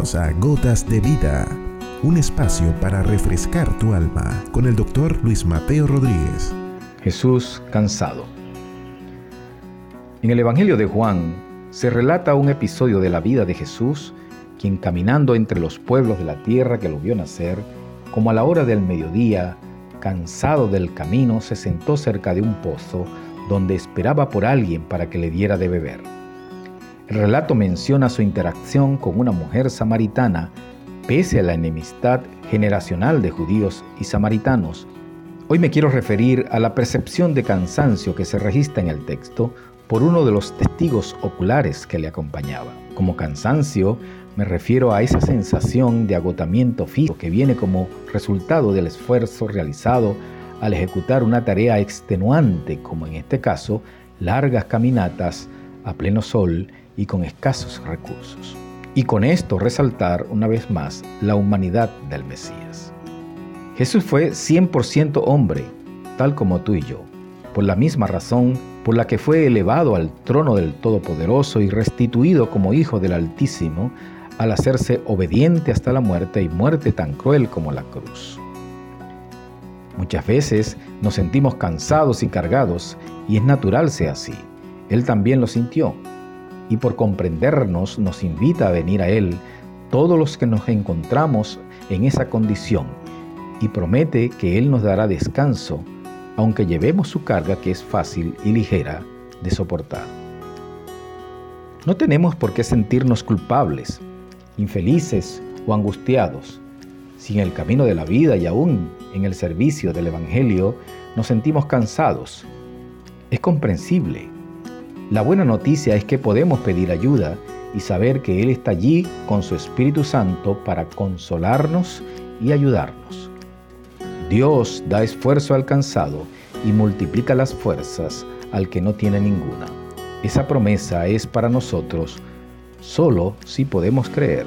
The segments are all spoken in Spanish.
A Gotas de Vida, un espacio para refrescar tu alma con el doctor Luis Mateo Rodríguez. Jesús cansado. En el Evangelio de Juan se relata un episodio de la vida de Jesús, quien caminando entre los pueblos de la tierra que lo vio nacer, como a la hora del mediodía, cansado del camino, se sentó cerca de un pozo donde esperaba por alguien para que le diera de beber. El relato menciona su interacción con una mujer samaritana pese a la enemistad generacional de judíos y samaritanos. Hoy me quiero referir a la percepción de cansancio que se registra en el texto por uno de los testigos oculares que le acompañaba. Como cansancio me refiero a esa sensación de agotamiento físico que viene como resultado del esfuerzo realizado al ejecutar una tarea extenuante, como en este caso, largas caminatas a pleno sol y con escasos recursos. Y con esto resaltar una vez más la humanidad del Mesías. Jesús fue 100% hombre, tal como tú y yo, por la misma razón por la que fue elevado al trono del Todopoderoso y restituido como Hijo del Altísimo al hacerse obediente hasta la muerte y muerte tan cruel como la cruz. Muchas veces nos sentimos cansados y cargados y es natural sea así. Él también lo sintió y por comprendernos nos invita a venir a Él todos los que nos encontramos en esa condición y promete que Él nos dará descanso, aunque llevemos su carga que es fácil y ligera de soportar. No tenemos por qué sentirnos culpables, infelices o angustiados. Si en el camino de la vida y aún en el servicio del Evangelio nos sentimos cansados, es comprensible la buena noticia es que podemos pedir ayuda y saber que Él está allí con su Espíritu Santo para consolarnos y ayudarnos. Dios da esfuerzo al cansado y multiplica las fuerzas al que no tiene ninguna. Esa promesa es para nosotros solo si podemos creer.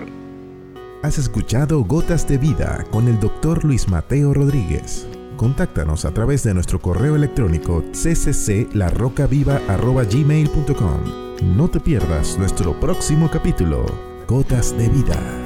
Has escuchado Gotas de Vida con el doctor Luis Mateo Rodríguez. Contáctanos a través de nuestro correo electrónico ccclarrocaviva.gmail.com No te pierdas nuestro próximo capítulo, Gotas de Vida.